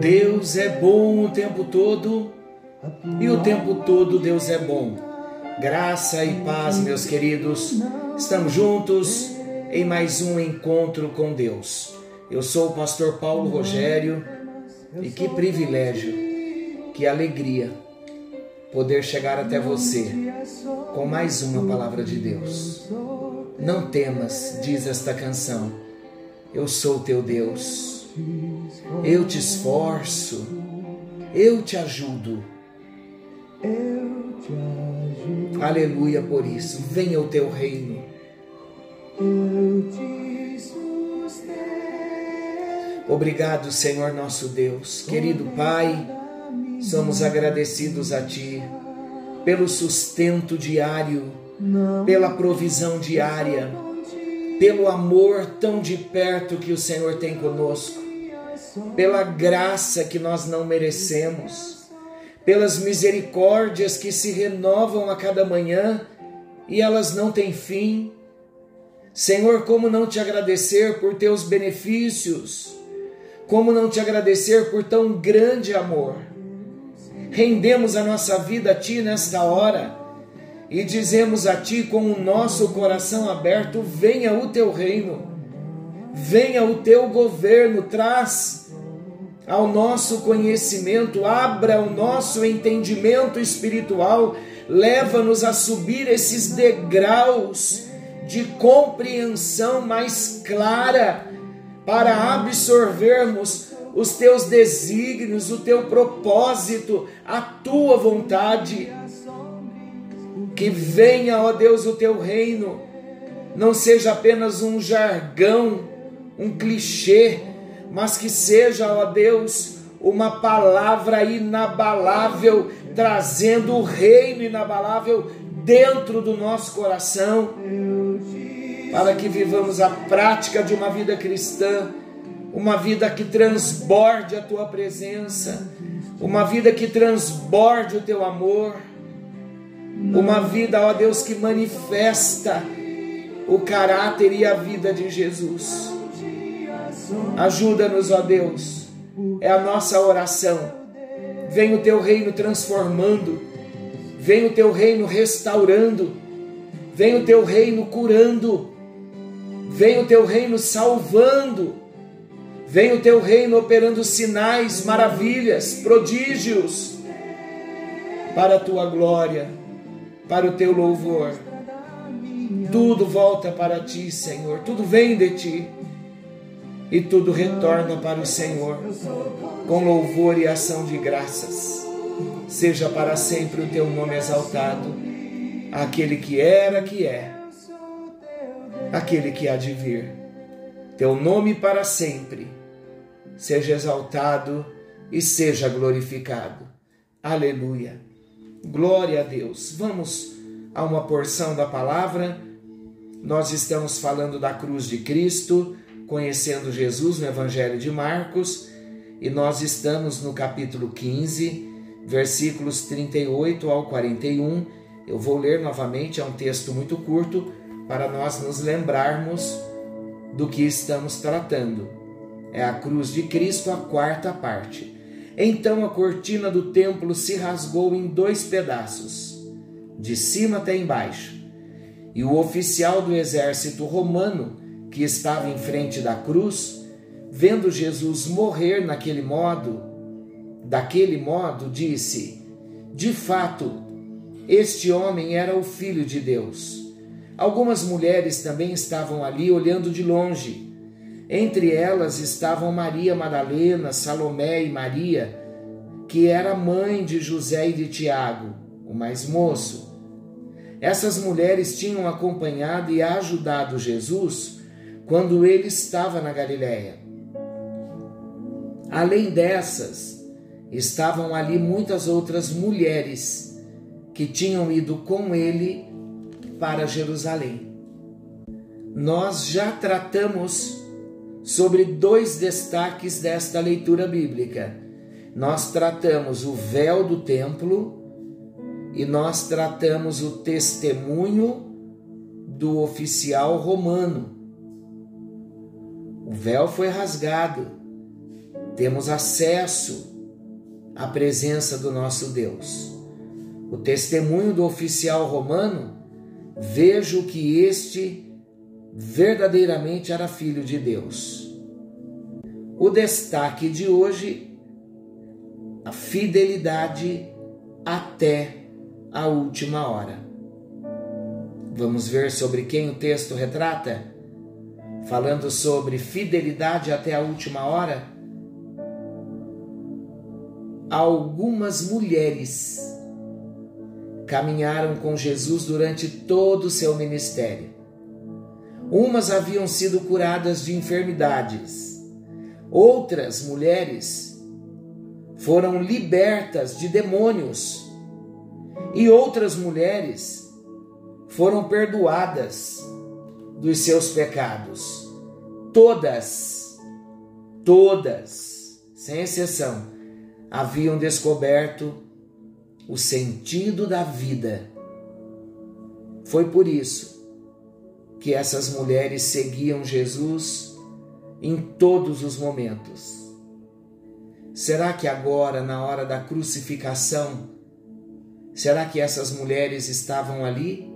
Deus é bom o tempo todo e o tempo todo Deus é bom. Graça e paz, meus queridos. Estamos juntos em mais um encontro com Deus. Eu sou o pastor Paulo Rogério e que privilégio, que alegria poder chegar até você com mais uma palavra de Deus. Não temas, diz esta canção. Eu sou teu Deus. Eu te esforço. Eu te ajudo. Aleluia por isso. Venha o teu reino. Obrigado, Senhor nosso Deus. Querido Pai, somos agradecidos a Ti pelo sustento diário, pela provisão diária, pelo amor tão de perto que o Senhor tem conosco, pela graça que nós não merecemos, pelas misericórdias que se renovam a cada manhã e elas não têm fim. Senhor, como não te agradecer por teus benefícios? Como não te agradecer por tão grande amor? Rendemos a nossa vida a Ti nesta hora e dizemos a Ti com o nosso coração aberto: venha o Teu reino, venha o Teu governo, traz ao nosso conhecimento, abra o nosso entendimento espiritual, leva-nos a subir esses degraus de compreensão mais clara para absorvermos os teus desígnios, o teu propósito, a tua vontade. Que venha, ó Deus, o teu reino, não seja apenas um jargão, um clichê, mas que seja, ó Deus, uma palavra inabalável, trazendo o reino inabalável dentro do nosso coração, para que vivamos a prática de uma vida cristã, uma vida que transborde a tua presença, uma vida que transborde o teu amor, uma vida, ó Deus, que manifesta o caráter e a vida de Jesus. Ajuda-nos, ó Deus, é a nossa oração. Vem o teu reino transformando, vem o teu reino restaurando, vem o teu reino curando, vem o teu reino salvando, vem o teu reino operando sinais, maravilhas, prodígios, para a tua glória, para o teu louvor. Tudo volta para ti, Senhor, tudo vem de ti e tudo retorna para o Senhor com louvor e ação de graças. Seja para sempre o teu nome exaltado, aquele que era, que é, aquele que há de vir. Teu nome para sempre seja exaltado e seja glorificado. Aleluia. Glória a Deus. Vamos a uma porção da palavra. Nós estamos falando da cruz de Cristo, conhecendo Jesus no Evangelho de Marcos, e nós estamos no capítulo 15, versículos 38 ao 41. Eu vou ler novamente, é um texto muito curto, para nós nos lembrarmos do que estamos tratando. É a cruz de Cristo, a quarta parte. Então a cortina do templo se rasgou em dois pedaços, de cima até embaixo. E o oficial do exército romano, que estava em frente da cruz, vendo Jesus morrer naquele modo, daquele modo, disse: De fato, este homem era o filho de Deus. Algumas mulheres também estavam ali olhando de longe. Entre elas estavam Maria Madalena, Salomé e Maria, que era mãe de José e de Tiago, o mais moço. Essas mulheres tinham acompanhado e ajudado Jesus quando ele estava na Galiléia. Além dessas, estavam ali muitas outras mulheres que tinham ido com ele para Jerusalém. Nós já tratamos sobre dois destaques desta leitura bíblica. Nós tratamos o véu do templo e nós tratamos o testemunho do oficial romano. O véu foi rasgado, temos acesso à presença do nosso Deus. O testemunho do oficial romano, vejo que este verdadeiramente era filho de Deus. O destaque de hoje, a fidelidade até a última hora. Vamos ver sobre quem o texto retrata? Falando sobre fidelidade até a última hora. Algumas mulheres caminharam com Jesus durante todo o seu ministério. Umas haviam sido curadas de enfermidades, outras mulheres foram libertas de demônios, e outras mulheres foram perdoadas dos seus pecados. Todas, todas, sem exceção, haviam descoberto o sentido da vida. Foi por isso que essas mulheres seguiam Jesus em todos os momentos. Será que agora, na hora da crucificação, será que essas mulheres estavam ali,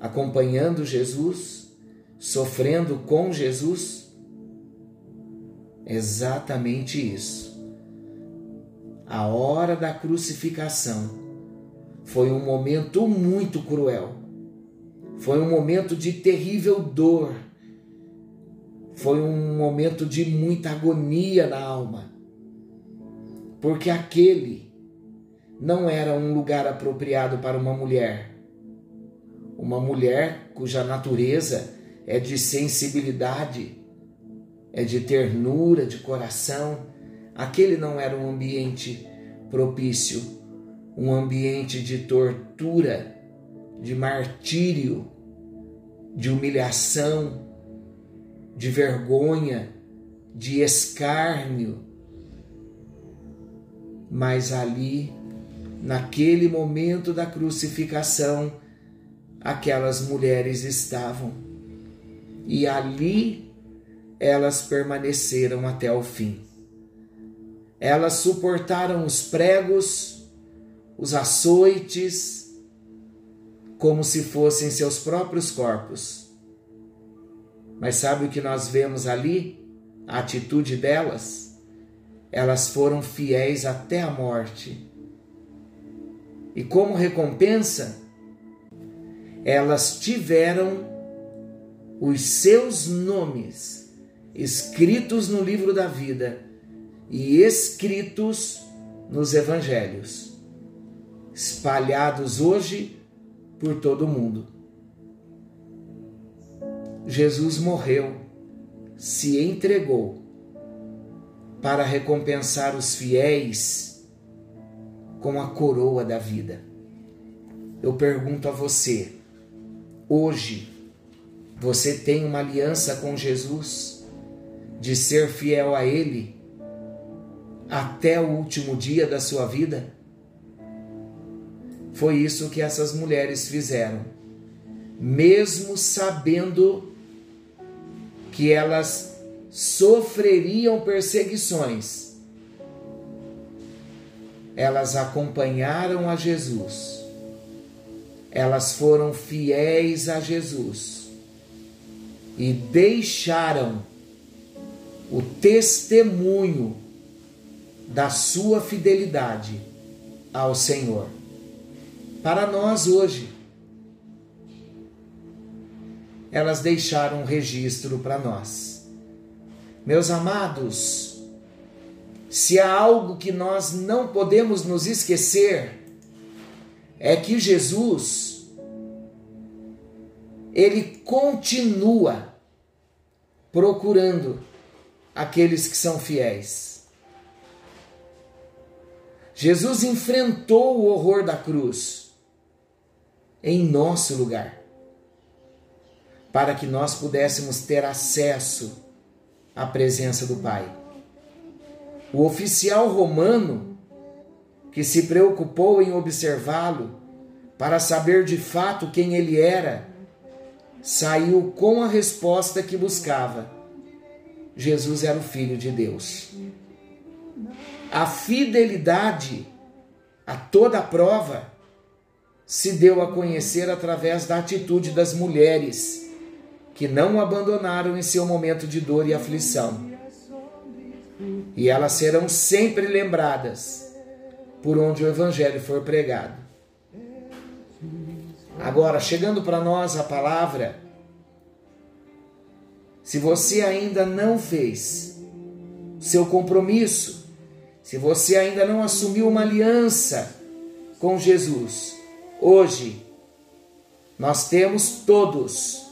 acompanhando Jesus, sofrendo com Jesus? Exatamente isso. A hora da crucificação foi um momento muito cruel foi um momento de terrível dor. Foi um momento de muita agonia na alma. Porque aquele não era um lugar apropriado para uma mulher. Uma mulher cuja natureza é de sensibilidade, é de ternura, de coração. Aquele não era um ambiente propício, um ambiente de tortura, de martírio, de humilhação, de vergonha, de escárnio. Mas ali, naquele momento da crucificação, aquelas mulheres estavam. E ali elas permaneceram até o fim. Elas suportaram os pregos, os açoites, como se fossem seus próprios corpos. Mas sabe o que nós vemos ali? A atitude delas? Elas foram fiéis até a morte. E como recompensa, elas tiveram os seus nomes escritos no livro da vida e escritos nos evangelhos, espalhados hoje por todo o mundo. Jesus morreu, se entregou para recompensar os fiéis com a coroa da vida. Eu pergunto a você, hoje, você tem uma aliança com Jesus de ser fiel a Ele até o último dia da sua vida? Foi isso que essas mulheres fizeram. Mesmo sabendo que elas sofreriam perseguições, elas acompanharam a Jesus, elas foram fiéis a Jesus e deixaram o testemunho da sua fidelidade ao Senhor para nós hoje. Elas deixaram um registro para nós. Meus amados, se há algo que nós não podemos nos esquecer, é que Jesus, ele continua procurando aqueles que são fiéis. Jesus enfrentou o horror da cruz em nosso lugar, para que nós pudéssemos ter acesso à presença do Pai. O oficial romano, que se preocupou em observá-lo para saber de fato quem ele era, saiu com a resposta que buscava. Jesus era o Filho de Deus. A fidelidade a toda a prova se deu a conhecer através da atitude das mulheres que não o abandonaram em seu momento de dor e aflição. E elas serão sempre lembradas por onde o Evangelho for pregado. Agora, chegando para nós a palavra, se você ainda não fez seu compromisso, se você ainda não assumiu uma aliança com Jesus, hoje nós temos todos,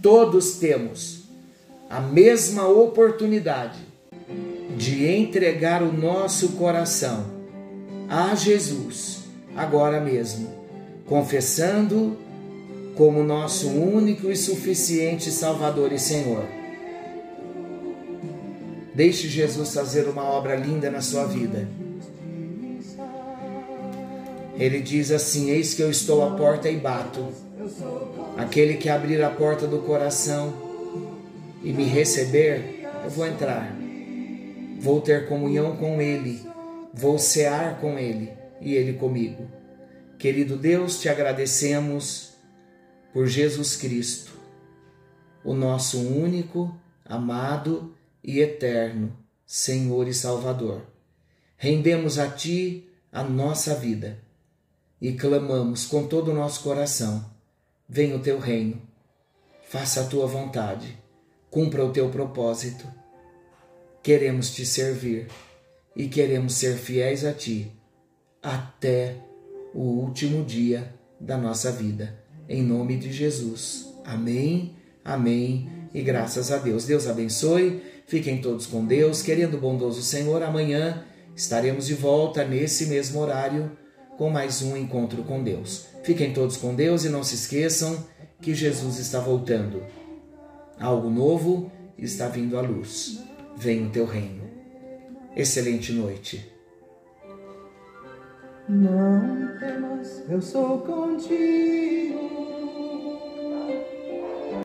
todos temos a mesma oportunidade de entregar o nosso coração a Jesus agora mesmo, confessando como nosso único e suficiente Salvador e Senhor. Deixe Jesus fazer uma obra linda na sua vida. Ele diz assim: Eis que eu estou à porta e bato. Aquele que abrir a porta do coração e me receber, eu vou entrar. Vou ter comunhão com Ele, vou cear com Ele e Ele comigo. Querido Deus, te agradecemos por Jesus Cristo, o nosso único, amado e eterno Senhor e Salvador. Rendemos a Ti a nossa vida e clamamos com todo o nosso coração: venha o Teu reino, faça a Tua vontade, cumpra o Teu propósito. Queremos Te servir e queremos ser fiéis a Ti até o último dia da nossa vida. Em nome de Jesus. Amém, amém e graças a Deus. Deus abençoe. Fiquem todos com Deus, querendo o bondoso Senhor. Amanhã estaremos de volta nesse mesmo horário com mais um encontro com Deus. Fiquem todos com Deus e não se esqueçam que Jesus está voltando. Algo novo está vindo à luz. Vem o teu reino. Excelente noite. Não temas, eu sou contigo.